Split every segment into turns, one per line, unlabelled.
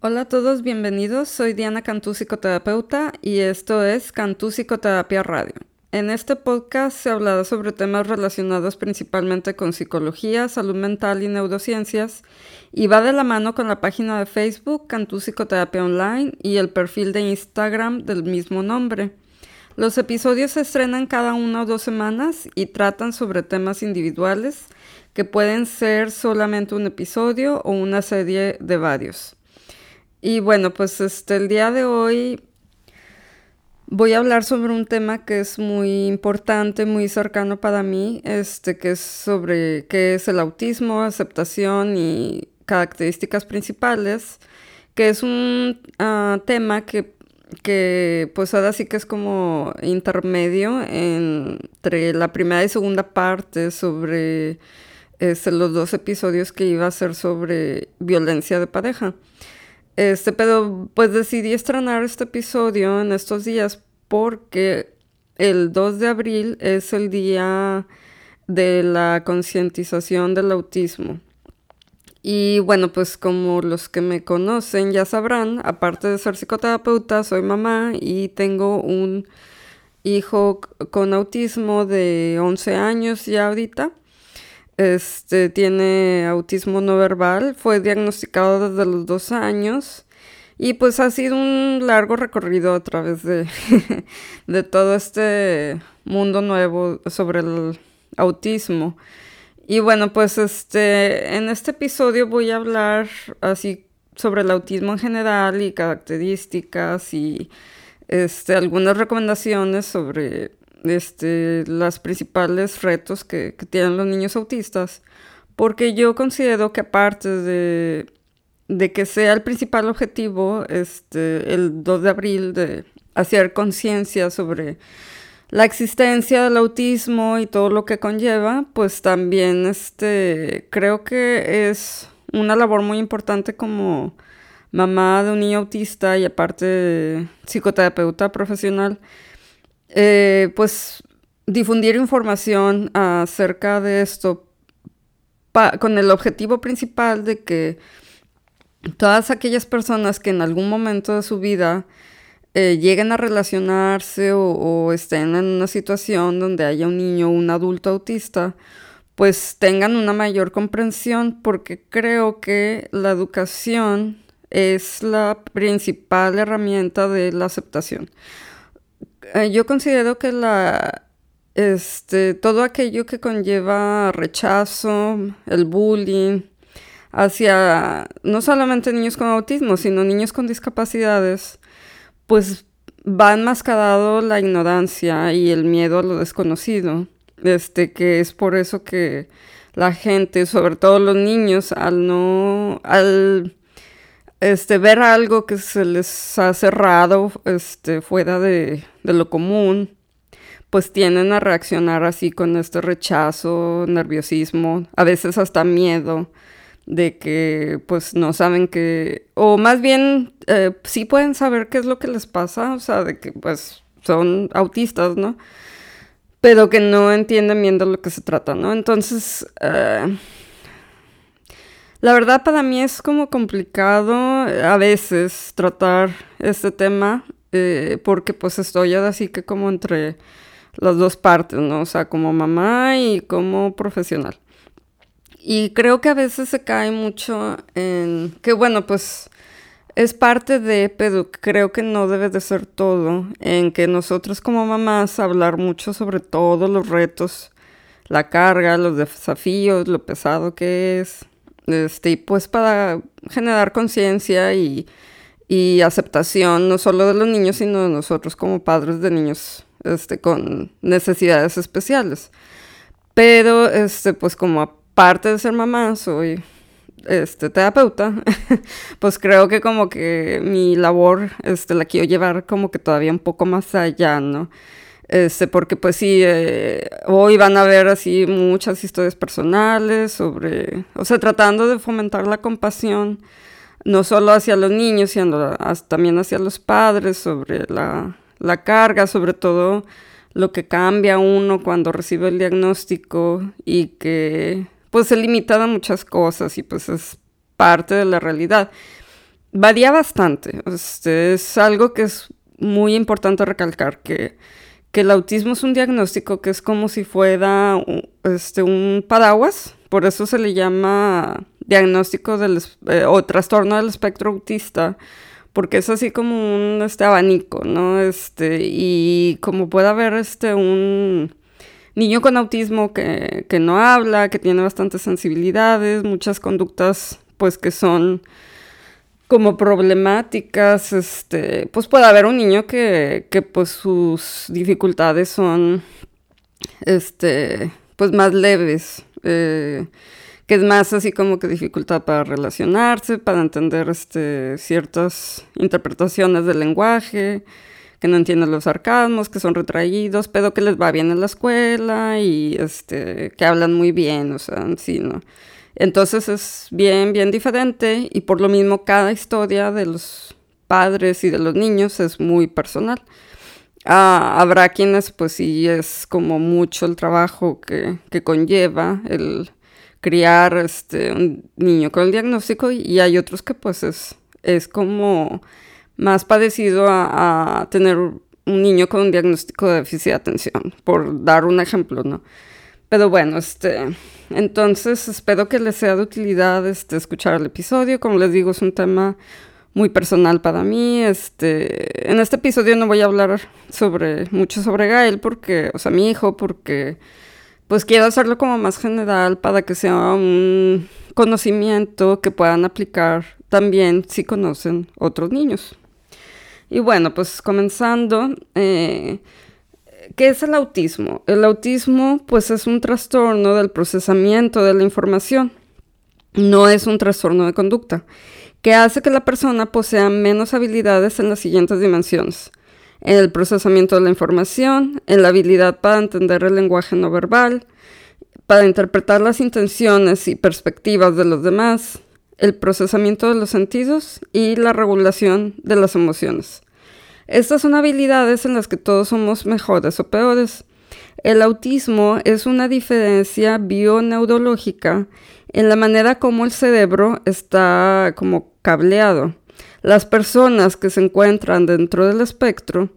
Hola a todos, bienvenidos. Soy Diana Cantú, psicoterapeuta, y esto es Cantú Psicoterapia Radio. En este podcast se hablará sobre temas relacionados principalmente con psicología, salud mental y neurociencias, y va de la mano con la página de Facebook Cantú Psicoterapia Online y el perfil de Instagram del mismo nombre. Los episodios se estrenan cada una o dos semanas y tratan sobre temas individuales que pueden ser solamente un episodio o una serie de varios. Y bueno, pues este, el día de hoy voy a hablar sobre un tema que es muy importante, muy cercano para mí, este, que es sobre qué es el autismo, aceptación y características principales, que es un ah, tema que, que pues ahora sí que es como intermedio entre la primera y segunda parte sobre este, los dos episodios que iba a ser sobre violencia de pareja. Este, pero pues decidí estrenar este episodio en estos días porque el 2 de abril es el día de la concientización del autismo. Y bueno, pues como los que me conocen ya sabrán, aparte de ser psicoterapeuta, soy mamá y tengo un hijo con autismo de 11 años ya ahorita. Este tiene autismo no verbal, fue diagnosticado desde los dos años y pues ha sido un largo recorrido a través de, de todo este mundo nuevo sobre el autismo. Y bueno, pues este, en este episodio voy a hablar así sobre el autismo en general y características y este, algunas recomendaciones sobre este, los principales retos que, tienen los niños autistas, porque yo considero que aparte de, que sea el principal objetivo, este, el 2 de abril, de hacer conciencia sobre la existencia del autismo y todo lo que conlleva, pues también este, creo que es una labor muy importante como mamá de un niño autista y aparte psicoterapeuta profesional eh, pues difundir información acerca de esto con el objetivo principal de que todas aquellas personas que en algún momento de su vida eh, lleguen a relacionarse o, estén en una situación donde haya un niño o un adulto autista, pues tengan una mayor comprensión porque creo que la educación es la principal herramienta de la aceptación. Eh, yo considero que la, este, todo aquello que conlleva rechazo, el bullying, hacia no solamente niños con autismo, sino niños con discapacidades, pues va enmascarado la ignorancia y el miedo a lo desconocido. Este, que es por eso que la gente, sobre todo los niños, al no, al este, ver algo que se les ha cerrado este, fuera de, lo común, pues tienden a reaccionar así con este rechazo, nerviosismo, a veces hasta miedo de que pues no saben que, o más bien eh, sí pueden saber qué es lo que les pasa, o sea, de que pues son autistas, ¿no? Pero que no entienden bien de lo que se trata, ¿no? Entonces, eh, la verdad para mí es como complicado eh, a veces tratar este tema eh, porque pues estoy así que como entre las dos partes, ¿no? O sea, como mamá y como profesional. Y creo que a veces se cae mucho en que bueno, pues es parte de, pero creo que no debe de ser todo, en que nosotros como mamás hablar mucho sobre todos los retos, la carga, los desafíos, lo pesado que es, este, pues para generar conciencia y, aceptación, no solo de los niños, sino de nosotros como padres de niños este, con necesidades especiales. Pero, este, pues como aparte de ser mamá, soy este, terapeuta, pues creo que como que mi labor este, la quiero llevar como que todavía un poco más allá, ¿no? Este, porque pues sí, eh, hoy van a ver así muchas historias personales sobre, o sea, tratando de fomentar la compasión, no solo hacia los niños, sino también hacia los padres, sobre la, la carga, sobre todo lo que cambia uno cuando recibe el diagnóstico y que pues se limita a muchas cosas y pues es parte de la realidad. varía bastante. Este, es algo que es muy importante recalcar, que, que, el autismo es un diagnóstico que es como si fuera este, un paraguas, por eso se le llama diagnóstico del, eh, o trastorno del espectro autista, porque es así como un este, abanico, ¿no? Este, y como puede haber este, un niño con autismo que, que no habla, que tiene bastantes sensibilidades, muchas conductas pues que son como problemáticas, este, pues puede haber un niño que, que pues sus dificultades son, este, pues más leves, eh, que es más así como que dificultad para relacionarse, para entender este, ciertas interpretaciones del lenguaje, que no entienden los sarcasmos, que son retraídos, pero que les va bien en la escuela y este, que hablan muy bien, o sea, sí, ¿no? Entonces es bien, bien diferente y por lo mismo cada historia de los padres y de los niños es muy personal. Ah, habrá quienes pues sí es como mucho el trabajo que, conlleva el criar este, un niño con el diagnóstico y hay otros que pues es, es como más padecido a, tener un niño con un diagnóstico de déficit de atención, por dar un ejemplo, ¿no? Pero bueno, este, entonces espero que les sea de utilidad este, escuchar el episodio. Como les digo, es un tema muy personal para mí. Este, en este episodio no voy a hablar sobre mucho sobre Gael, porque, o sea, mi hijo, porque pues quiero hacerlo como más general para que sea un conocimiento que puedan aplicar también si conocen otros niños. Y bueno, pues comenzando, eh, ¿Qué es el autismo? El autismo pues es un trastorno del procesamiento de la información, no es un trastorno de conducta, que hace que la persona posea menos habilidades en las siguientes dimensiones. En el procesamiento de la información, en la habilidad para entender el lenguaje no verbal, para interpretar las intenciones y perspectivas de los demás, el procesamiento de los sentidos y la regulación de las emociones. Estas son habilidades en las que todos somos mejores o peores. El autismo es una diferencia bioneurológica en la manera como el cerebro está como cableado. Las personas que se encuentran dentro del espectro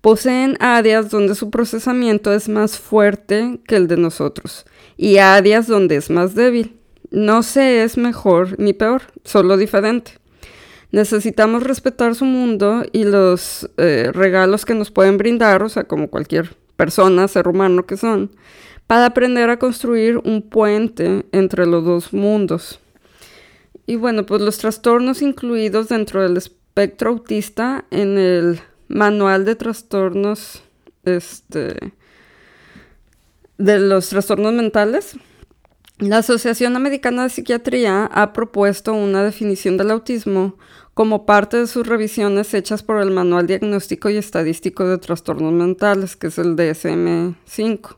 poseen áreas donde su procesamiento es más fuerte que el de nosotros y áreas donde es más débil. No se es mejor ni peor, solo diferente. Necesitamos respetar su mundo y los eh, regalos que nos pueden brindar, o sea, como cualquier persona, ser humano que son, para aprender a construir un puente entre los dos mundos. Y bueno, pues los trastornos incluidos dentro del espectro autista en el manual de trastornos este, de los trastornos mentales. La Asociación Americana de Psiquiatría ha propuesto una definición del autismo como parte de sus revisiones hechas por el Manual Diagnóstico y Estadístico de Trastornos Mentales, que es el DSM-5.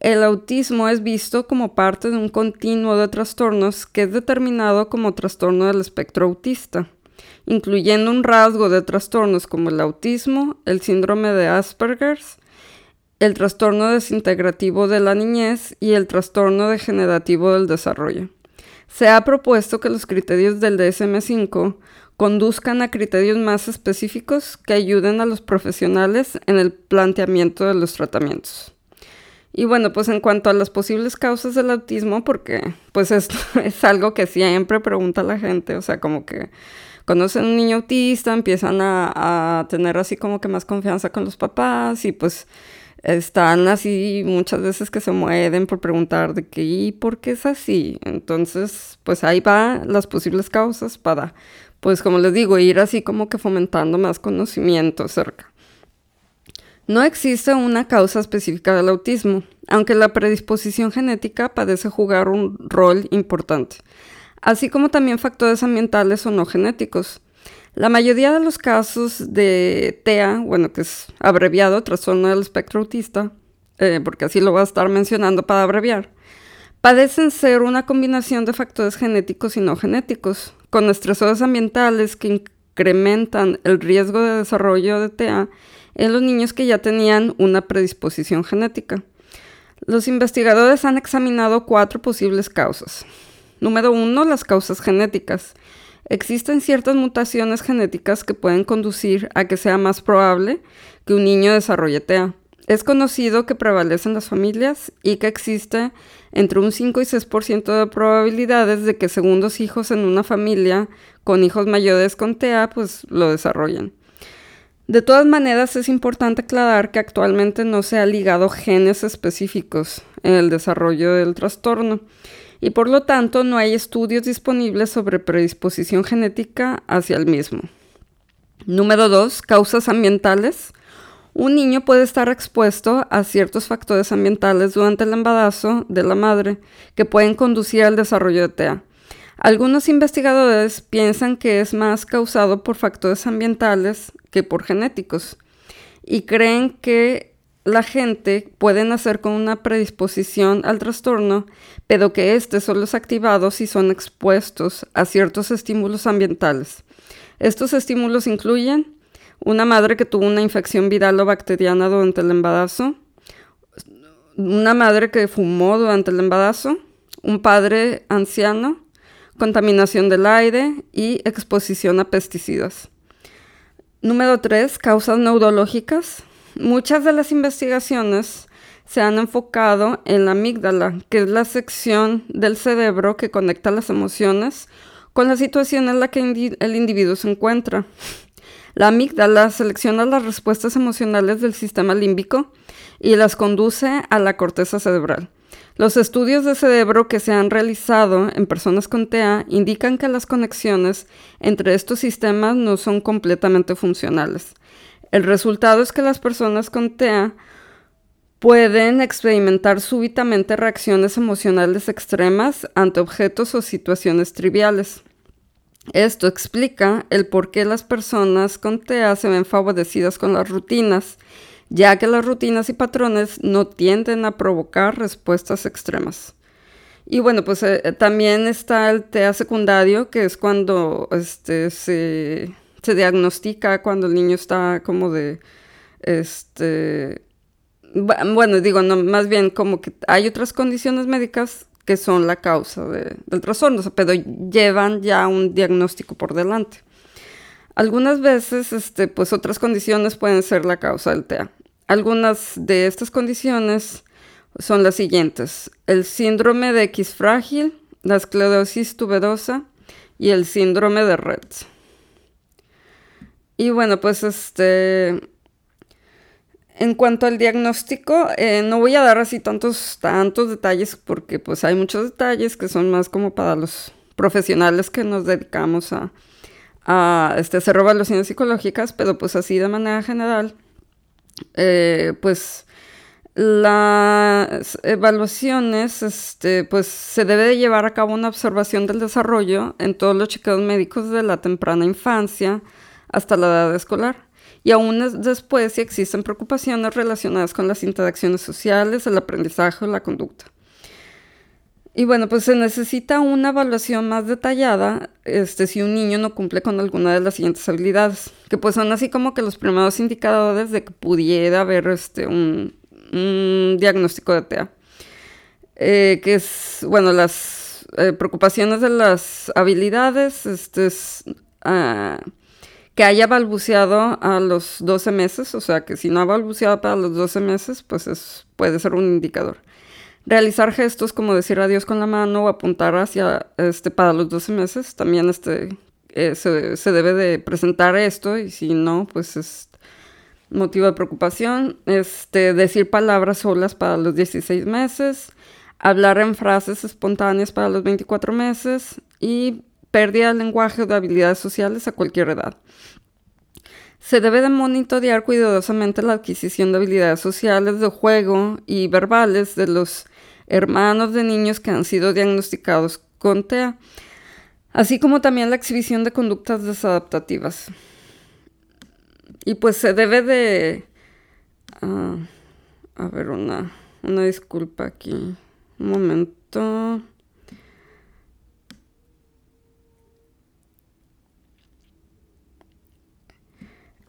El autismo es visto como parte de un continuo de trastornos que es determinado como trastorno del espectro autista, incluyendo un rasgo de trastornos como el autismo, el síndrome de Asperger, el trastorno desintegrativo de la niñez y el trastorno degenerativo del desarrollo. Se ha propuesto que los criterios del DSM-5 conduzcan a criterios más específicos que ayuden a los profesionales en el planteamiento de los tratamientos. Y bueno, pues en cuanto a las posibles causas del autismo, porque pues esto es algo que siempre pregunta la gente, o sea, como que conocen un niño autista, empiezan a, a tener así como que más confianza con los papás y pues están así muchas veces que se mueven por preguntar de qué y por qué es así. Entonces, pues ahí va las posibles causas para, pues como les digo, ir así como que fomentando más conocimiento acerca. No existe una causa específica del autismo, aunque la predisposición genética parece jugar un rol importante, así como también factores ambientales o no genéticos. La mayoría de los casos de TEA, bueno, que es abreviado, trastorno del espectro autista, eh, porque así lo voy a estar mencionando para abreviar, padecen ser una combinación de factores genéticos y no genéticos, con estresores ambientales que incrementan el riesgo de desarrollo de TEA en los niños que ya tenían una predisposición genética. Los investigadores han examinado cuatro posibles causas. Número uno, las causas genéticas. Existen ciertas mutaciones genéticas que pueden conducir a que sea más probable que un niño desarrolle TEA. Es conocido que prevalecen las familias y que existe entre un 5 y 6% de probabilidades de que segundos hijos en una familia con hijos mayores con TEA pues lo desarrollen. De todas maneras es importante aclarar que actualmente no se ha ligado genes específicos en el desarrollo del trastorno y por lo tanto no hay estudios disponibles sobre predisposición genética hacia el mismo. Número 2. Causas ambientales. Un niño puede estar expuesto a ciertos factores ambientales durante el embarazo de la madre que pueden conducir al desarrollo de TEA. Algunos investigadores piensan que es más causado por factores ambientales que por genéticos y creen que la gente puede nacer con una predisposición al trastorno, pero que éste solo es activado si son expuestos a ciertos estímulos ambientales. Estos estímulos incluyen una madre que tuvo una infección viral o bacteriana durante el embarazo, una madre que fumó durante el embarazo, un padre anciano, contaminación del aire y exposición a pesticidas. Número 3. Causas neurológicas. Muchas de las investigaciones se han enfocado en la amígdala, que es la sección del cerebro que conecta las emociones con la situación en la que el individuo se encuentra. La amígdala selecciona las respuestas emocionales del sistema límbico y las conduce a la corteza cerebral. Los estudios de cerebro que se han realizado en personas con TEA indican que las conexiones entre estos sistemas no son completamente funcionales. El resultado es que las personas con TEA pueden experimentar súbitamente reacciones emocionales extremas ante objetos o situaciones triviales. Esto explica el por qué las personas con TEA se ven favorecidas con las rutinas, ya que las rutinas y patrones no tienden a provocar respuestas extremas. Y bueno, pues eh, también está el TEA secundario, que es cuando este, se se diagnostica cuando el niño está como de, este, bueno, digo, no, más bien como que hay otras condiciones médicas que son la causa del trastorno, pero llevan ya un diagnóstico por delante. Algunas veces, este, pues otras condiciones pueden ser la causa del TEA. Algunas de estas condiciones son las siguientes: el síndrome de X frágil, la esclerosis tuberosa y el síndrome de Rett. Y bueno, pues este... En cuanto al diagnóstico, eh, no voy a dar así tantos, tantos detalles porque pues hay muchos detalles que son más como para los profesionales que nos dedicamos a, a este, hacer evaluaciones psicológicas, pero pues así de manera general, eh, pues las evaluaciones, este, pues se debe de llevar a cabo una observación del desarrollo en todos los chequeos médicos de la temprana infancia, hasta la edad escolar. Y aún después si existen preocupaciones relacionadas con las interacciones sociales, el aprendizaje o la conducta. Y bueno, pues se necesita una evaluación más detallada este, si un niño no cumple con alguna de las siguientes habilidades, que pues son así como que los primeros indicadores de que pudiera haber este, un, diagnóstico de TEA. Eh, que es, bueno, las eh, preocupaciones de las habilidades, este, es, ah, que haya balbuceado a los 12 meses, o sea que si no ha balbuceado para los 12 meses, pues es, puede ser un indicador. Realizar gestos como decir adiós con la mano o apuntar hacia este para los 12 meses, también este, eh, se, se, debe de presentar esto y si no, pues es motivo de preocupación. Este, decir palabras solas para los 16 meses, hablar en frases espontáneas para los 24 meses y pérdida de lenguaje o de habilidades sociales a cualquier edad. Se debe de monitorear cuidadosamente la adquisición de habilidades sociales de juego y verbales de los hermanos de niños que han sido diagnosticados con TEA, así como también la exhibición de conductas desadaptativas. Y pues se debe de... Ah, a ver, una, una disculpa aquí. Un momento.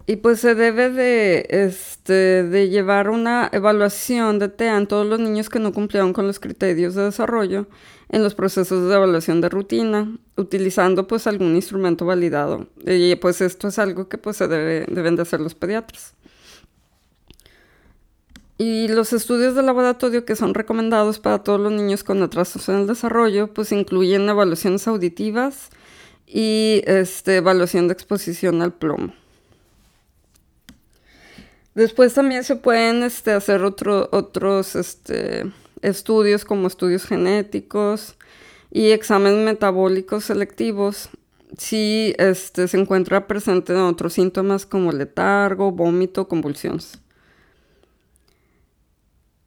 Y pues se debe de, este, de llevar una evaluación de TEA en todos los niños que no cumplieron con los criterios de desarrollo en los procesos de evaluación de rutina, utilizando pues algún instrumento validado. Y pues esto es algo que pues se debe, deben de hacer los pediatras. Y los estudios de laboratorio que son recomendados para todos los niños con atrasos en el desarrollo, pues incluyen evaluaciones auditivas y este, evaluación de exposición al plomo. Después también se pueden este, hacer otros este, estudios como estudios genéticos y exámenes metabólicos selectivos si este, se encuentra presente en otros síntomas como letargo, vómito, convulsiones.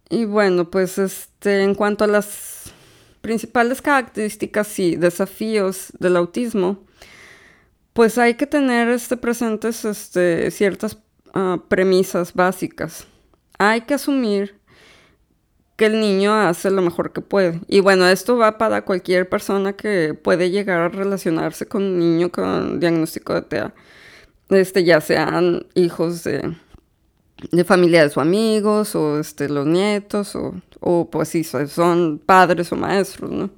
Y bueno, pues este, en cuanto a las principales características y desafíos del autismo, pues hay que tener este, presentes este, ciertas ah, premisas básicas. Hay que asumir que el niño hace lo mejor que puede. Y bueno, esto va para cualquier persona que puede llegar a relacionarse con un niño con diagnóstico de TEA. Este, ya sean hijos de de familiares o amigos, o este, los nietos, o, o pues sí, son padres o maestros, ¿no?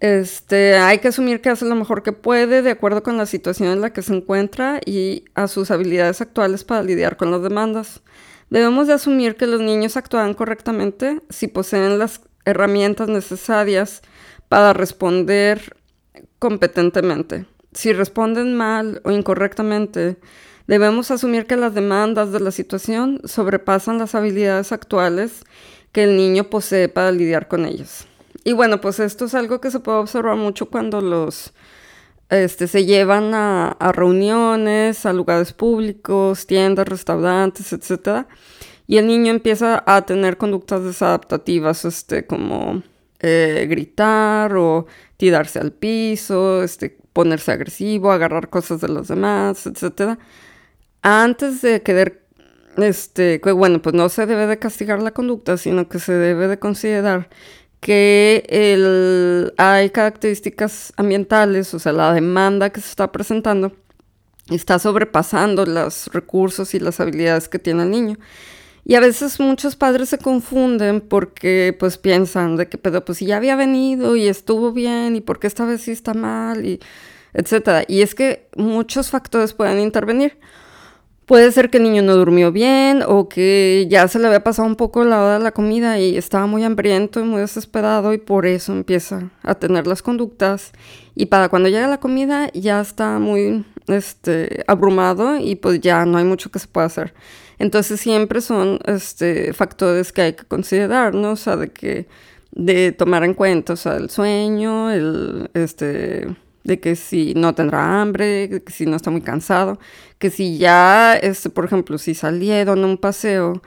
Este, hay que asumir que hace lo mejor que puede de acuerdo con la situación en la que se encuentra y a sus habilidades actuales para lidiar con las demandas. Debemos de asumir que los niños actúan correctamente si poseen las herramientas necesarias para responder competentemente. Si responden mal o incorrectamente, Debemos asumir que las demandas de la situación sobrepasan las habilidades actuales que el niño posee para lidiar con ellas. Y bueno, pues esto es algo que se puede observar mucho cuando los este, se llevan a, reuniones, a lugares públicos, tiendas, restaurantes, etc. Y el niño empieza a tener conductas desadaptativas, este, como eh, gritar o tirarse al piso, este, ponerse agresivo, agarrar cosas de los demás, etc antes de querer, este, bueno, pues no se debe de castigar la conducta, sino que se debe de considerar que el, hay características ambientales, o sea, la demanda que se está presentando está sobrepasando los recursos y las habilidades que tiene el niño. Y a veces muchos padres se confunden porque pues piensan de que, pero pues ya había venido y estuvo bien y porque esta vez sí está mal y etcétera. Y es que muchos factores pueden intervenir. Puede ser que el niño no durmió bien o que ya se le había pasado un poco la hora de la comida y estaba muy hambriento y muy desesperado y por eso empieza a tener las conductas. Y para cuando llega la comida ya está muy este, abrumado y pues ya no hay mucho que se pueda hacer. Entonces siempre son este, factores que hay que considerar, ¿no? O sea, de que de tomar en cuenta, o sea, el sueño, el este de que si no tendrá hambre, que si no está muy cansado, que si ya, este, por ejemplo, si salieron a un paseo,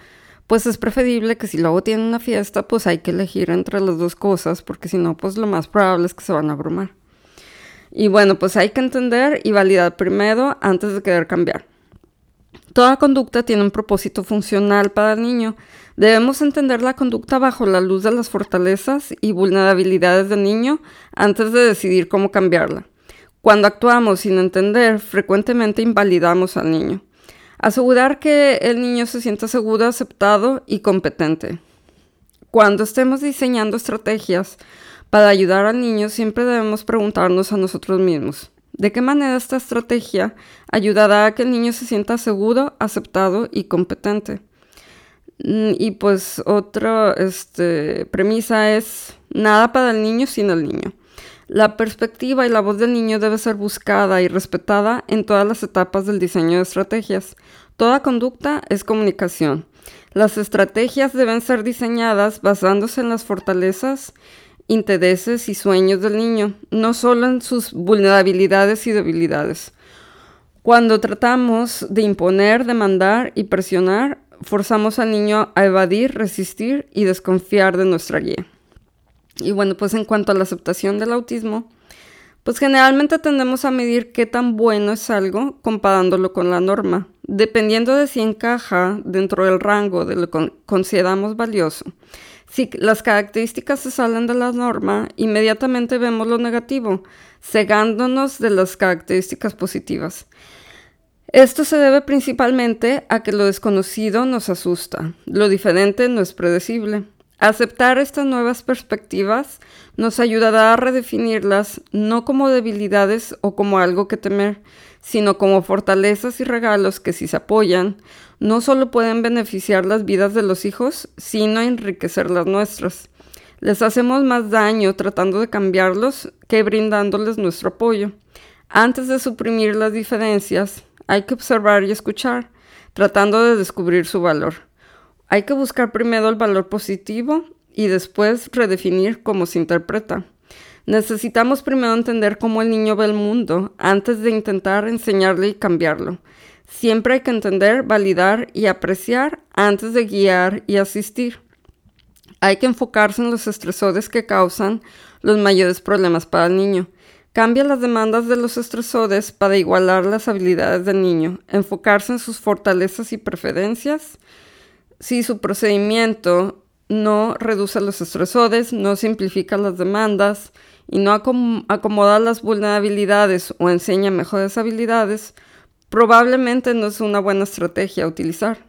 pues es preferible que si luego tienen una fiesta, pues hay que elegir entre las dos cosas, porque si no, pues lo más probable es que se van a abrumar. Y bueno, pues hay que entender y validar primero antes de querer cambiar. Toda conducta tiene un propósito funcional para el niño. Debemos entender la conducta bajo la luz de las fortalezas y vulnerabilidades del niño antes de decidir cómo cambiarla. Cuando actuamos sin entender, frecuentemente invalidamos al niño. Asegurar que el niño se sienta seguro, aceptado y competente. Cuando estemos diseñando estrategias para ayudar al niño, siempre debemos preguntarnos a nosotros mismos, ¿de qué manera esta estrategia ayudará a que el niño se sienta seguro, aceptado y competente? Mm, y pues otra este, premisa es nada para el niño sin el niño. La perspectiva y la voz del niño debe ser buscada y respetada en todas las etapas del diseño de estrategias. Toda conducta es comunicación. Las estrategias deben ser diseñadas basándose en las fortalezas, intereses y sueños del niño, no solo en sus vulnerabilidades y debilidades. Cuando tratamos de imponer, demandar y presionar, forzamos al niño a evadir, resistir y desconfiar de nuestra guía. Y bueno, pues en cuanto a la aceptación del autismo, pues generalmente tendemos a medir qué tan bueno es algo comparándolo con la norma, dependiendo de si encaja dentro del rango de lo que consideramos valioso. Si las características se salen de la norma, inmediatamente vemos lo negativo, cegándonos de las características positivas. Esto se debe principalmente a que lo desconocido nos asusta, lo diferente no es predecible. Aceptar estas nuevas perspectivas nos ayudará a redefinirlas no como debilidades o como algo que temer, sino como fortalezas y regalos que si se apoyan, no solo pueden beneficiar las vidas de los hijos, sino enriquecer las nuestras. Les hacemos más daño tratando de cambiarlos que brindándoles nuestro apoyo. Antes de suprimir las diferencias, hay que observar y escuchar, tratando de descubrir su valor. Hay que buscar primero el valor positivo y después redefinir cómo se interpreta. Necesitamos primero entender cómo el niño ve el mundo antes de intentar enseñarle y cambiarlo. Siempre hay que entender, validar y apreciar antes de guiar y asistir. Hay que enfocarse en los estresores que causan los mayores problemas para el niño. Cambia las demandas de los estresores para igualar las habilidades del niño, enfocarse en sus fortalezas y preferencias si su procedimiento no reduce los estresores, no simplifica las demandas y no acomoda las vulnerabilidades o enseña mejores habilidades, probablemente no es una buena estrategia a utilizar.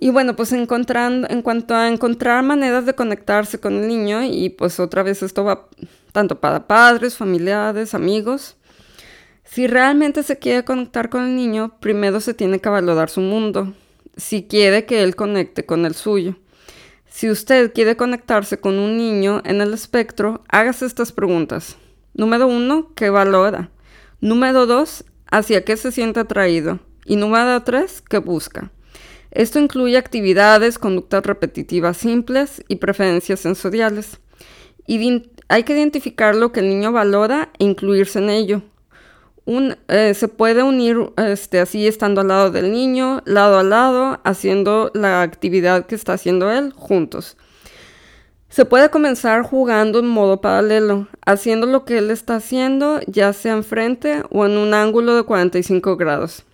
Y bueno, pues encontrando, en cuanto a encontrar maneras de conectarse con el niño, y pues otra vez esto va tanto para padres, familiares, amigos, si realmente se quiere conectar con el niño, primero se tiene que valorar su mundo, si quiere que él conecte con el suyo. Si usted quiere conectarse con un niño en el espectro, hágase estas preguntas. Número uno, ¿qué valora? Número dos, ¿hacia qué se siente atraído? Y número tres, ¿qué busca? Esto incluye actividades, conductas repetitivas simples y preferencias sensoriales. Y hay que identificar lo que el niño valora e incluirse en ello. Eh, se puede unir este, así estando al lado del niño, lado a lado, haciendo la actividad que está haciendo él juntos. Se puede comenzar jugando en modo paralelo, haciendo lo que él está haciendo, ya sea enfrente o en un ángulo de 45 grados.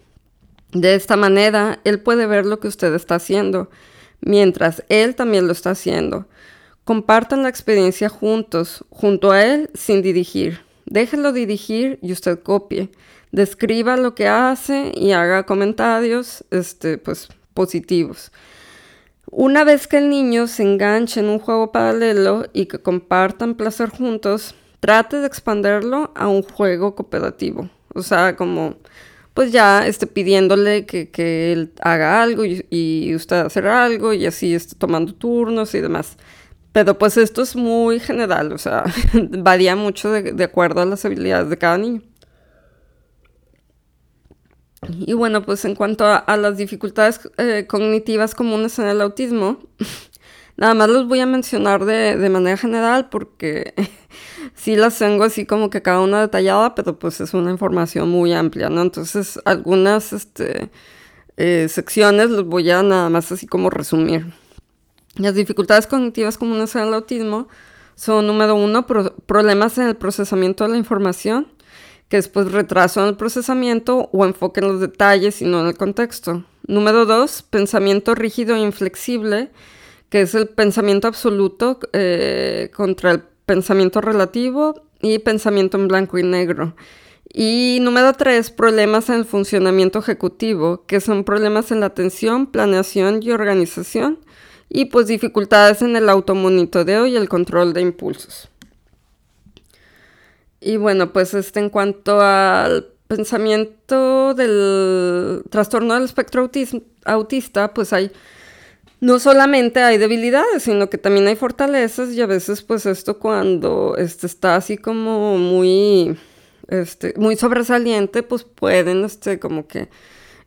De esta manera, él puede ver lo que usted está haciendo, mientras él también lo está haciendo. Compartan la experiencia juntos, junto a él, sin dirigir. Déjelo dirigir y usted copie. Describa lo que hace y haga comentarios este, pues, positivos. Una vez que el niño se enganche en un juego paralelo y que compartan placer juntos, trate de expanderlo a un juego cooperativo. O sea, como pues ya esté pidiéndole que, él haga algo y, usted hacer algo y así esté tomando turnos y demás. Pero pues esto es muy general, o sea, varía mucho de, acuerdo a las habilidades de cada niño. Y bueno, pues en cuanto a, las dificultades eh, cognitivas comunes en el autismo, nada más los voy a mencionar de, manera general porque sí las tengo así como que cada una detallada, pero pues es una información muy amplia, ¿no? Entonces algunas este, eh, secciones los voy a nada más así como resumir. Las dificultades cognitivas comunes en el autismo son, número uno, problemas en el procesamiento de la información, que es pues retraso en el procesamiento o enfoque en los detalles y no en el contexto. Número dos, pensamiento rígido e inflexible, que es el pensamiento absoluto eh, contra el pensamiento relativo y pensamiento en blanco y negro. Y número tres, problemas en el funcionamiento ejecutivo, que son problemas en la atención, planeación y organización y pues dificultades en el automonitoreo y el control de impulsos. Y bueno, pues este en cuanto al pensamiento del trastorno del espectro autista, pues hay no solamente hay debilidades, sino que también hay fortalezas y a veces pues esto cuando este, está así como muy, este, muy sobresaliente, pues pueden este, como que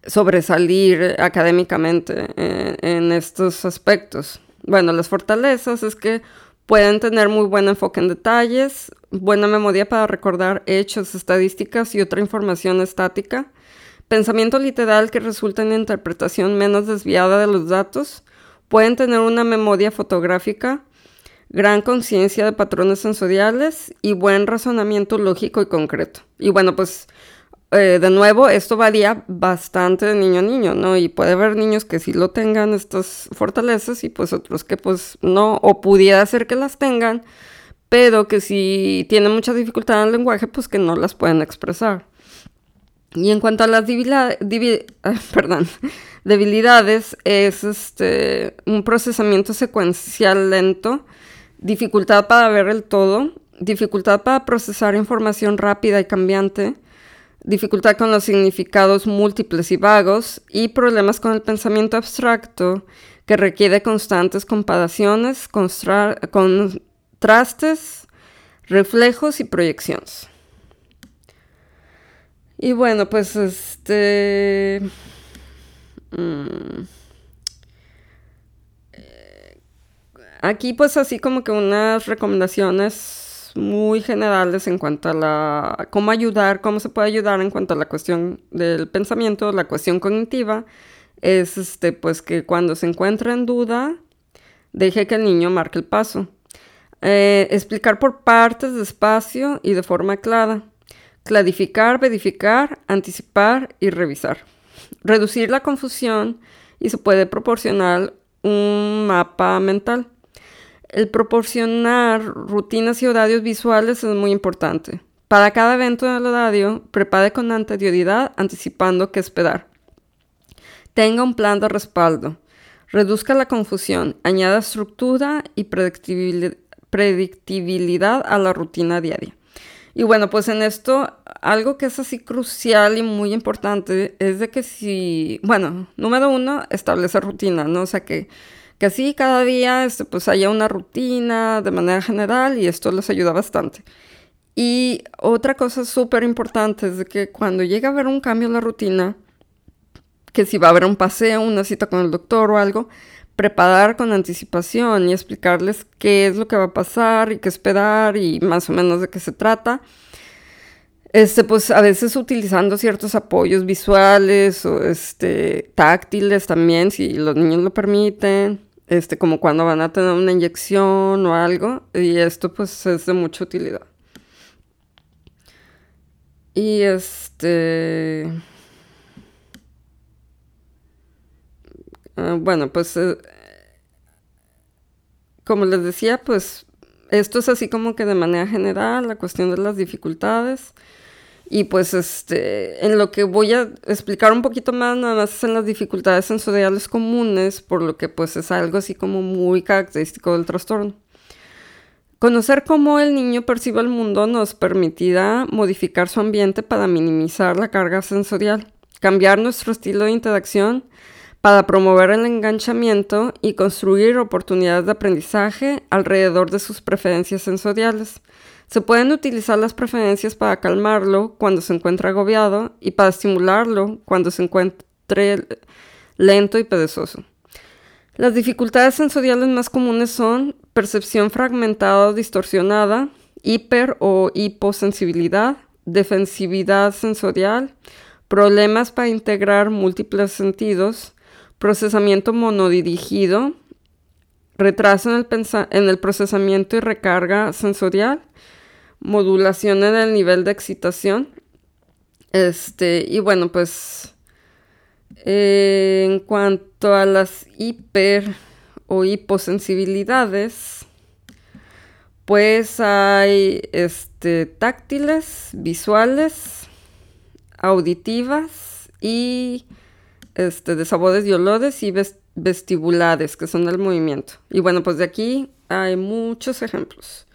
sobresalir académicamente en, estos aspectos. Bueno, las fortalezas es que pueden tener muy buen enfoque en detalles, buena memoria para recordar hechos, estadísticas y otra información estática, pensamiento literal que resulta en interpretación menos desviada de los datos, pueden tener una memoria fotográfica, gran conciencia de patrones sensoriales y buen razonamiento lógico y concreto. Y bueno, pues eh, de nuevo, esto varía bastante de niño a niño, ¿no? Y puede haber niños que sí lo tengan estas fortalezas y pues otros que pues no, o pudiera ser que las tengan, pero que si tienen mucha dificultad en el lenguaje, pues que no las pueden expresar. Y en cuanto a las debilidades, es este, un procesamiento secuencial lento, dificultad para ver el todo, dificultad para procesar información rápida y cambiante, dificultad con los significados múltiples y vagos y problemas con el pensamiento abstracto que requiere constantes comparaciones, contrastes, reflejos y proyecciones. Y bueno, pues este... Mm, eh, aquí pues así como que unas recomendaciones muy generales en cuanto a la cómo ayudar, cómo se puede ayudar en cuanto a la cuestión del pensamiento, la cuestión cognitiva, es este pues que cuando se encuentra en duda, deje que el niño marque el paso. Eh, explicar por partes, despacio y de forma clara clarificar, verificar, anticipar y revisar. Reducir la confusión y se puede proporcionar un mapa mental. El proporcionar rutinas y horarios visuales es muy importante. Para cada evento del horario, prepare con anterioridad anticipando qué esperar. Tenga un plan de respaldo. Reduzca la confusión, añada estructura y predictibilidad a la rutina diaria. Y bueno, pues en esto algo que es así crucial y muy importante es de que si, bueno, número uno, establecer rutina, ¿no? O sea, que, que así cada día este, pues haya una rutina de manera general y esto les ayuda bastante. Y otra cosa súper importante es que cuando llega a haber un cambio en la rutina, que si va a haber un paseo, una cita con el doctor o algo, preparar con anticipación y explicarles qué es lo que va a pasar y qué esperar y más o menos de qué se trata. Este, pues a veces utilizando ciertos apoyos visuales o este, táctiles también, si los niños lo permiten, este, como cuando van a tener una inyección o algo, y esto pues es de mucha utilidad. Y este... Ah, bueno, pues eh, como les decía, pues esto es así como que de manera general, la cuestión de las dificultades. Y pues este, en lo que voy a explicar un poquito más, nada más en las dificultades sensoriales comunes, por lo que pues es algo así como muy característico del trastorno. Conocer cómo el niño percibe el mundo nos permitirá modificar su ambiente para minimizar la carga sensorial, cambiar nuestro estilo de interacción para promover el enganchamiento y construir oportunidades de aprendizaje alrededor de sus preferencias sensoriales. Se pueden utilizar las preferencias para calmarlo cuando se encuentra agobiado y para estimularlo cuando se encuentre lento y perezoso. Las dificultades sensoriales más comunes son percepción fragmentada o distorsionada, hiper o hiposensibilidad, defensividad sensorial, problemas para integrar múltiples sentidos, procesamiento monodirigido, retraso en el, en el procesamiento y recarga sensorial, modulación en el nivel de excitación. Este, y bueno, pues en cuanto a las hiper o hiposensibilidades, pues hay este, táctiles, visuales, auditivas y este, de sabores y olores y vestibulares, que son el movimiento. Y bueno, pues de aquí hay muchos ejemplos.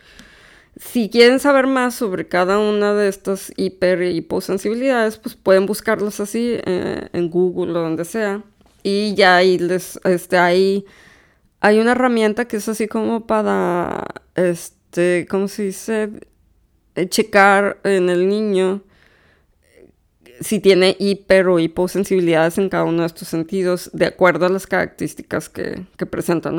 Si quieren saber más sobre cada una de estas hiper y hiposensibilidades, pues pueden buscarlas así eh, en Google o donde sea. Y ya ahí les, este, hay, hay una herramienta que es así como para, este, ¿cómo se dice? Eh, checar en el niño si tiene hiper o hiposensibilidades en cada uno de estos sentidos, de acuerdo a las características que, que presenta.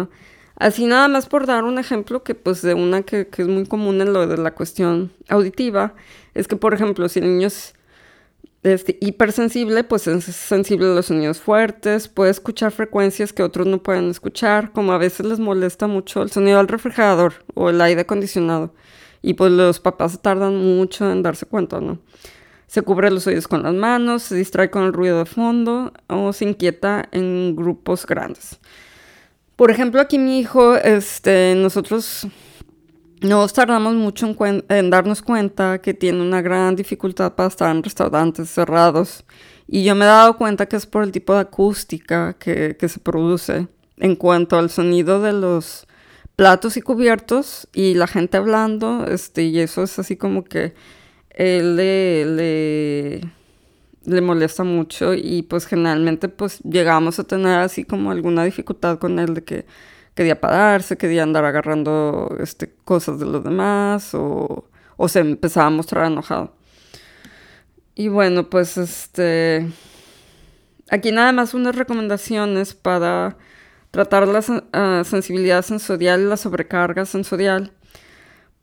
Así nada más por dar un ejemplo que pues de una que, es muy común en lo de la cuestión auditiva, es que por ejemplo si el niño es este, hipersensible, pues es sensible a los sonidos fuertes, puede escuchar frecuencias que otros no pueden escuchar, como a veces les molesta mucho el sonido del refrigerador o el aire acondicionado. Y pues los papás tardan mucho en darse cuenta, ¿no? Se cubre los oídos con las manos, se distrae con el ruido de fondo o se inquieta en grupos grandes. Por ejemplo, aquí mi hijo, este, nosotros no tardamos mucho en, darnos cuenta que tiene una gran dificultad para estar en restaurantes cerrados. Y yo me he dado cuenta que es por el tipo de acústica que, se produce en cuanto al sonido de los platos y cubiertos y la gente hablando, este, y eso es así como que él le, le, le, molesta mucho y pues generalmente pues llegamos a tener así como alguna dificultad con él de que quería pararse, quería andar agarrando este, cosas de los demás o, o se empezaba a mostrar enojado. Y bueno, pues este... Aquí nada más unas recomendaciones para tratar la ah, sensibilidad sensorial y la sobrecarga sensorial.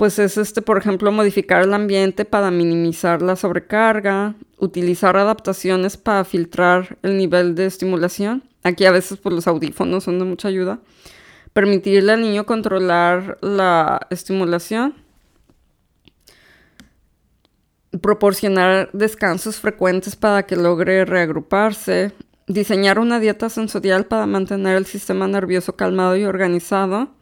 Pues es este, por ejemplo, modificar el ambiente para minimizar la sobrecarga, utilizar adaptaciones para filtrar el nivel de estimulación. Aquí a veces pues, los audífonos son de mucha ayuda permitirle al niño controlar la estimulación, proporcionar descansos frecuentes para que logre reagruparse, diseñar una dieta sensorial para mantener el sistema nervioso calmado y organizado.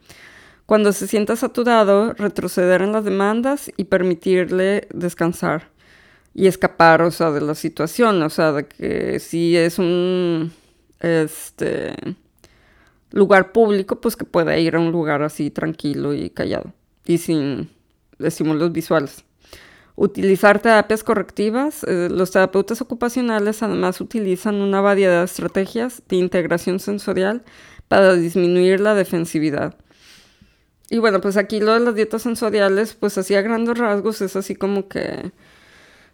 Cuando se sienta saturado, retroceder en las demandas y permitirle descansar y escapar, o sea, de la situación, o sea, de que si es un, este, lugar público, pues que pueda ir a un lugar así tranquilo y callado y sin estímulos visuales. Utilizar terapias correctivas. Eh, los terapeutas ocupacionales además utilizan una variedad de estrategias de integración sensorial para disminuir la defensividad. Y bueno, pues aquí lo de las dietas sensoriales, pues así a grandes rasgos es así como que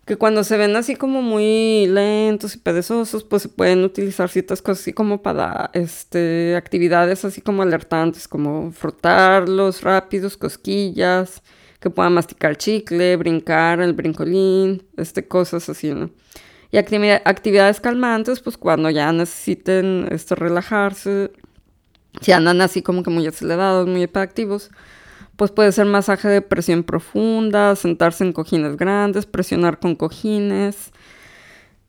que cuando se ven así como muy lentos y perezosos, pues se pueden utilizar ciertas cosas así como para este, actividades así como alertantes, como frotarlos rápidos, cosquillas, que puedan masticar chicle, brincar el brincolín, este, cosas así, ¿no? Y actividades calmantes, pues cuando ya necesiten este, relajarse, si andan así como que muy acelerados, muy hiperactivos, pues puede ser masaje de presión profunda, sentarse en cojines grandes, presionar con cojines,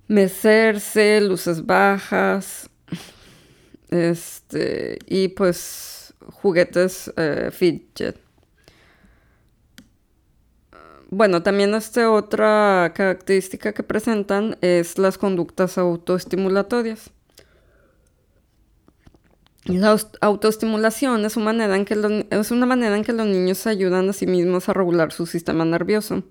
mecerse, luces bajas, este, y pues juguetes eh, fidget. Bueno, también esta otra característica que presentan es las conductas autoestimulatorias. La autoestimulación es una, manera en que los niños ayudan a sí mismos a regular su sistema nervioso.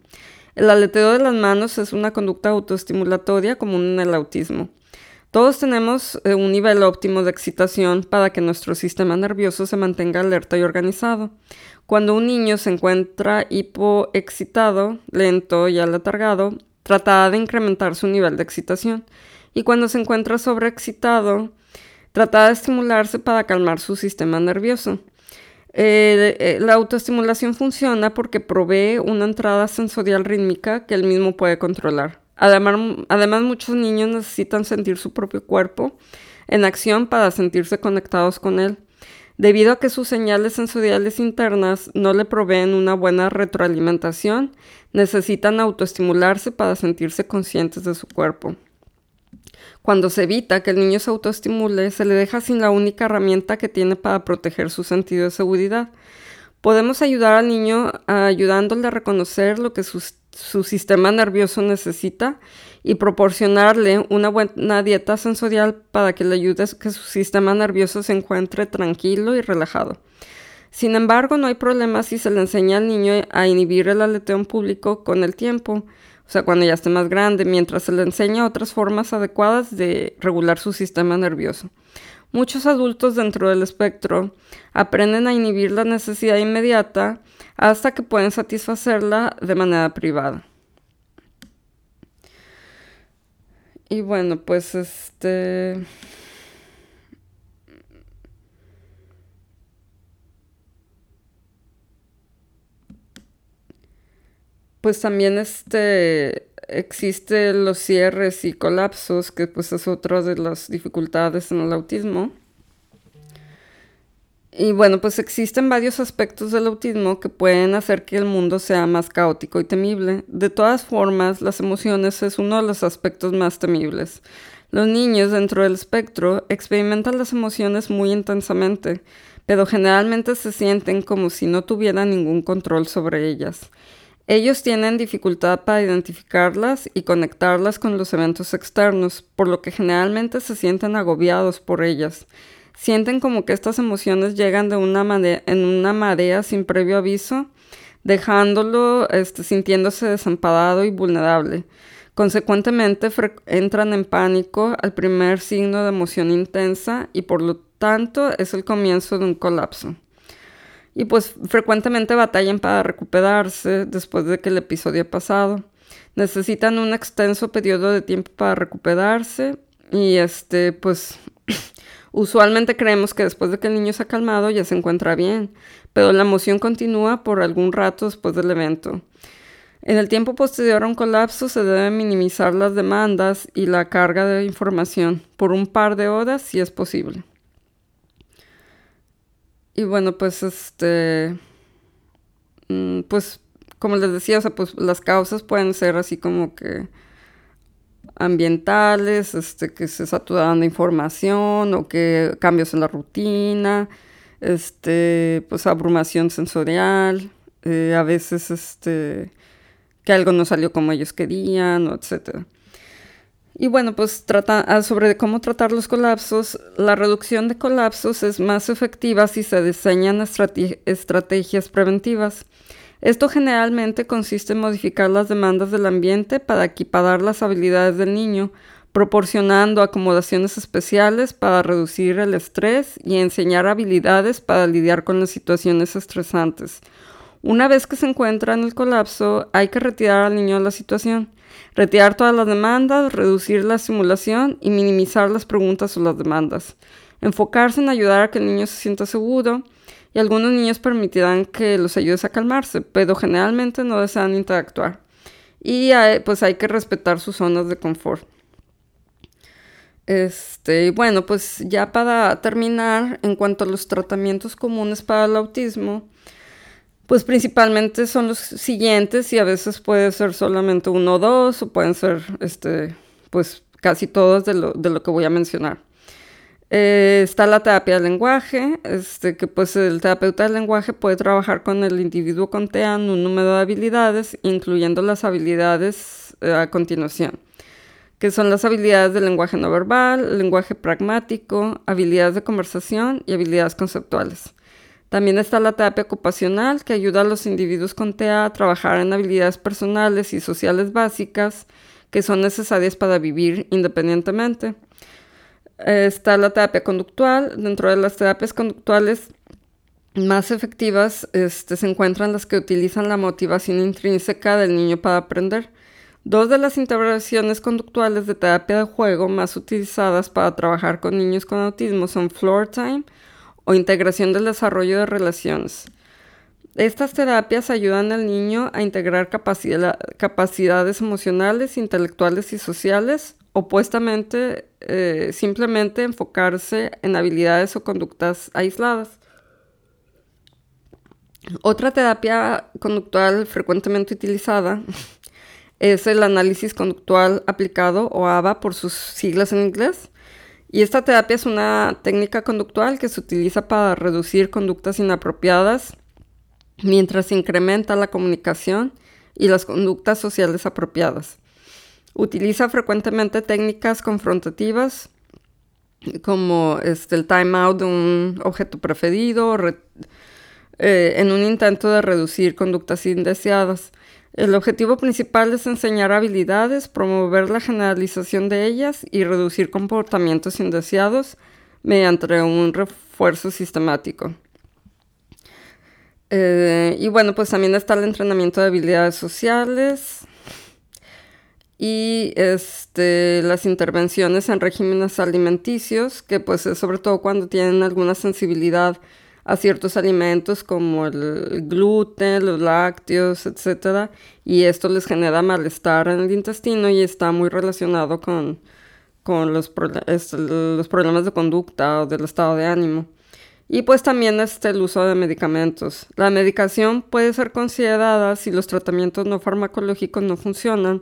El aleteo de las manos es una conducta autoestimulatoria común en el autismo. Todos tenemos eh, un nivel óptimo de excitación para que nuestro sistema nervioso se mantenga alerta y organizado. Cuando un niño se encuentra hipoexcitado, lento y aletargado, trata de incrementar su nivel de excitación. Y cuando se encuentra sobreexcitado, Trata de estimularse para calmar su sistema nervioso. Eh, eh, la autoestimulación funciona porque provee una entrada sensorial rítmica que él mismo puede controlar. Además, además, muchos niños necesitan sentir su propio cuerpo en acción para sentirse conectados con él. Debido a que sus señales sensoriales internas no le proveen una buena retroalimentación, necesitan autoestimularse para sentirse conscientes de su cuerpo. Cuando se evita que el niño se autoestimule, se le deja sin la única herramienta que tiene para proteger su sentido de seguridad. Podemos ayudar al niño ayudándole a reconocer lo que su, sistema nervioso necesita y proporcionarle una buena dieta sensorial para que le ayude a que su sistema nervioso se encuentre tranquilo y relajado. Sin embargo, no hay problema si se le enseña al niño a inhibir el aleteo en público con el tiempo o sea, cuando ya esté más grande, mientras se le enseña otras formas adecuadas de regular su sistema nervioso. Muchos adultos dentro del espectro aprenden a inhibir la necesidad inmediata hasta que pueden satisfacerla de manera privada. Y bueno, pues este... pues también este, existen los cierres y colapsos, que pues es otra de las dificultades en el autismo. Y bueno, pues existen varios aspectos del autismo que pueden hacer que el mundo sea más caótico y temible. De todas formas, las emociones es uno de los aspectos más temibles. Los niños dentro del espectro experimentan las emociones muy intensamente, pero generalmente se sienten como si no tuvieran ningún control sobre ellas. Ellos tienen dificultad para identificarlas y conectarlas con los eventos externos, por lo que generalmente se sienten agobiados por ellas. Sienten como que estas emociones llegan de una en una marea sin previo aviso, dejándolo este, sintiéndose desamparado y vulnerable. Consecuentemente, entran en pánico al primer signo de emoción intensa y por lo tanto es el comienzo de un colapso. Y pues frecuentemente batallan para recuperarse después de que el episodio pasado. Necesitan un extenso periodo de tiempo para recuperarse y este pues usualmente creemos que después de que el niño se ha calmado ya se encuentra bien, pero la emoción continúa por algún rato después del evento. En el tiempo posterior a un colapso se deben minimizar las demandas y la carga de información por un par de horas si es posible. Y bueno, pues este, mm, pues como les decía, o sea, pues las causas pueden ser así como que ambientales, este, que se saturaron de información o que cambios en la rutina, este, pues abrumación sensorial, eh, a veces este, que algo no salió como ellos querían, etc. Y bueno, pues trata, ah, sobre cómo tratar los colapsos, la reducción de colapsos es más efectiva si se diseñan estrategias preventivas. Esto generalmente consiste en modificar las demandas del ambiente para equiparar las habilidades del niño, proporcionando acomodaciones especiales para reducir el estrés y enseñar habilidades para lidiar con las situaciones estresantes. Una vez que se encuentra en el colapso, hay que retirar al niño de la situación, retirar todas las demandas, reducir la simulación y minimizar las preguntas o las demandas. Enfocarse en ayudar a que el niño se sienta seguro y algunos niños permitirán que los ayudes a calmarse, pero generalmente no desean interactuar. Y pues hay que respetar sus zonas de confort. Este, bueno, pues ya para terminar, en cuanto a los tratamientos comunes para el autismo, pues principalmente son los siguientes y a veces puede ser solamente uno o dos o pueden ser este, pues casi todos de lo, de lo que voy a mencionar. Eh, está la terapia del lenguaje, este, que pues el terapeuta del lenguaje puede trabajar con el individuo con TEAN un número de habilidades, incluyendo las habilidades eh, a continuación, que son las habilidades del lenguaje no verbal, lenguaje pragmático, habilidades de conversación y habilidades conceptuales. También está la terapia ocupacional, que ayuda a los individuos con TEA a trabajar en habilidades personales y sociales básicas que son necesarias para vivir independientemente. Está la terapia conductual. Dentro de las terapias conductuales más efectivas este, se encuentran las que utilizan la motivación intrínseca del niño para aprender. Dos de las intervenciones conductuales de terapia de juego más utilizadas para trabajar con niños con autismo son floor time o integración del desarrollo de relaciones. Estas terapias ayudan al niño a integrar capacidades emocionales, intelectuales y sociales, opuestamente eh, simplemente enfocarse en habilidades o conductas aisladas. Otra terapia conductual frecuentemente utilizada es el análisis conductual aplicado o ABA por sus siglas en inglés. Y esta terapia es una técnica conductual que se utiliza para reducir conductas inapropiadas mientras se incrementa la comunicación y las conductas sociales apropiadas. Utiliza frecuentemente técnicas confrontativas como este, el timeout de un objeto preferido eh, en un intento de reducir conductas indeseadas. El objetivo principal es enseñar habilidades, promover la generalización de ellas y reducir comportamientos indeseados mediante un refuerzo sistemático. Eh, y bueno, pues también está el entrenamiento de habilidades sociales y este, las intervenciones en regímenes alimenticios, que pues es sobre todo cuando tienen alguna sensibilidad a ciertos alimentos como el gluten, los lácteos, etc. Y esto les genera malestar en el intestino y está muy relacionado con, los, este, los problemas de conducta o del estado de ánimo. Y pues también este, el uso de medicamentos. La medicación puede ser considerada si los tratamientos no farmacológicos no funcionan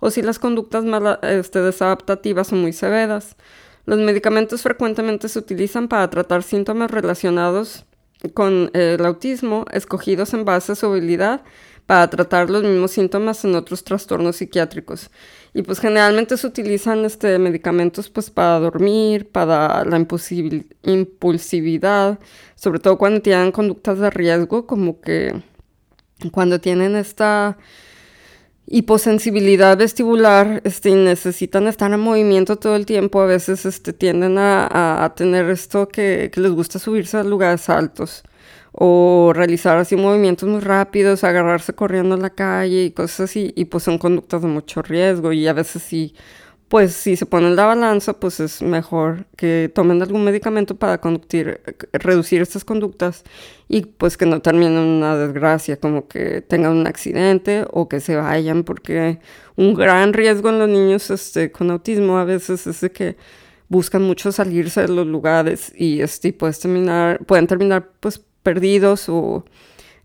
o si las conductas mal, este, desadaptativas son muy severas. Los medicamentos frecuentemente se utilizan para tratar síntomas relacionados con el autismo, escogidos en base a su habilidad para tratar los mismos síntomas en otros trastornos psiquiátricos. Y pues generalmente se utilizan este, medicamentos pues para dormir, para la impulsividad, sobre todo cuando tienen conductas de riesgo, como que cuando tienen esta hiposensibilidad vestibular este, y necesitan estar en movimiento todo el tiempo, a veces este, tienden a, tener esto que, que les gusta subirse a lugares altos o realizar así movimientos muy rápidos, agarrarse corriendo en la calle y cosas así, y pues son conductas de mucho riesgo y a veces sí, pues si se ponen la balanza, pues es mejor que tomen algún medicamento para conducir, reducir estas conductas y pues que no terminen en una desgracia, como que tengan un accidente o que se vayan, porque un gran riesgo en los niños este, con autismo a veces es de que buscan mucho salirse de los lugares y este, puedes terminar, pueden terminar pues perdidos o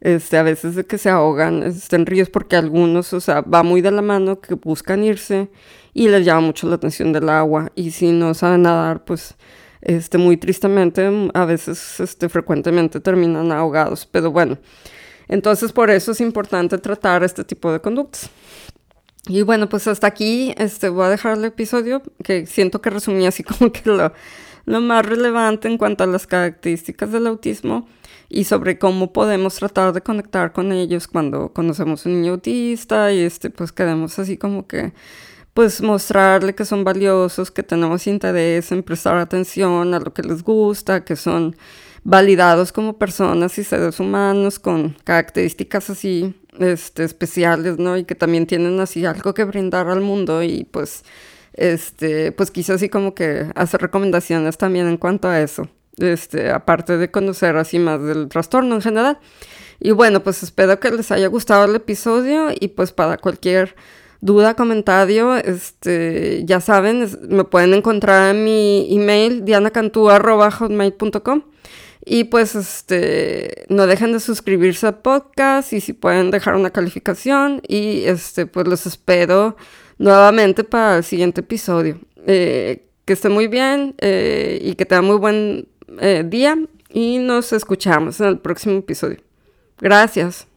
este, a veces de que se ahogan este, en ríos porque algunos, o sea, va muy de la mano que buscan irse y les llama mucho la atención del agua y si no saben nadar, pues este, muy tristemente, a veces este, frecuentemente terminan ahogados, pero bueno, entonces por eso es importante tratar este tipo de conductas. Y bueno, pues hasta aquí este, voy a dejar el episodio que siento que resumí así como que lo, lo más relevante en cuanto a las características del autismo y sobre cómo podemos tratar de conectar con ellos cuando conocemos un niño autista y este pues queremos así como que pues mostrarle que son valiosos, que tenemos interés en prestar atención a lo que les gusta, que son validados como personas y seres humanos con características así este, especiales, ¿no? Y que también tienen así algo que brindar al mundo y pues este pues quizás así como que hacer recomendaciones también en cuanto a eso este, aparte de conocer así más del trastorno en general. Y bueno, pues espero que les haya gustado el episodio y pues para cualquier duda, comentario, este, ya saben, me pueden encontrar en mi email dianacantú.com y pues este, no dejen de suscribirse al podcast y si pueden dejar una calificación y este, pues los espero nuevamente para el siguiente episodio. Eh, que esté muy bien eh, y que tengan muy buen eh, día y nos escuchamos en el próximo episodio. Gracias.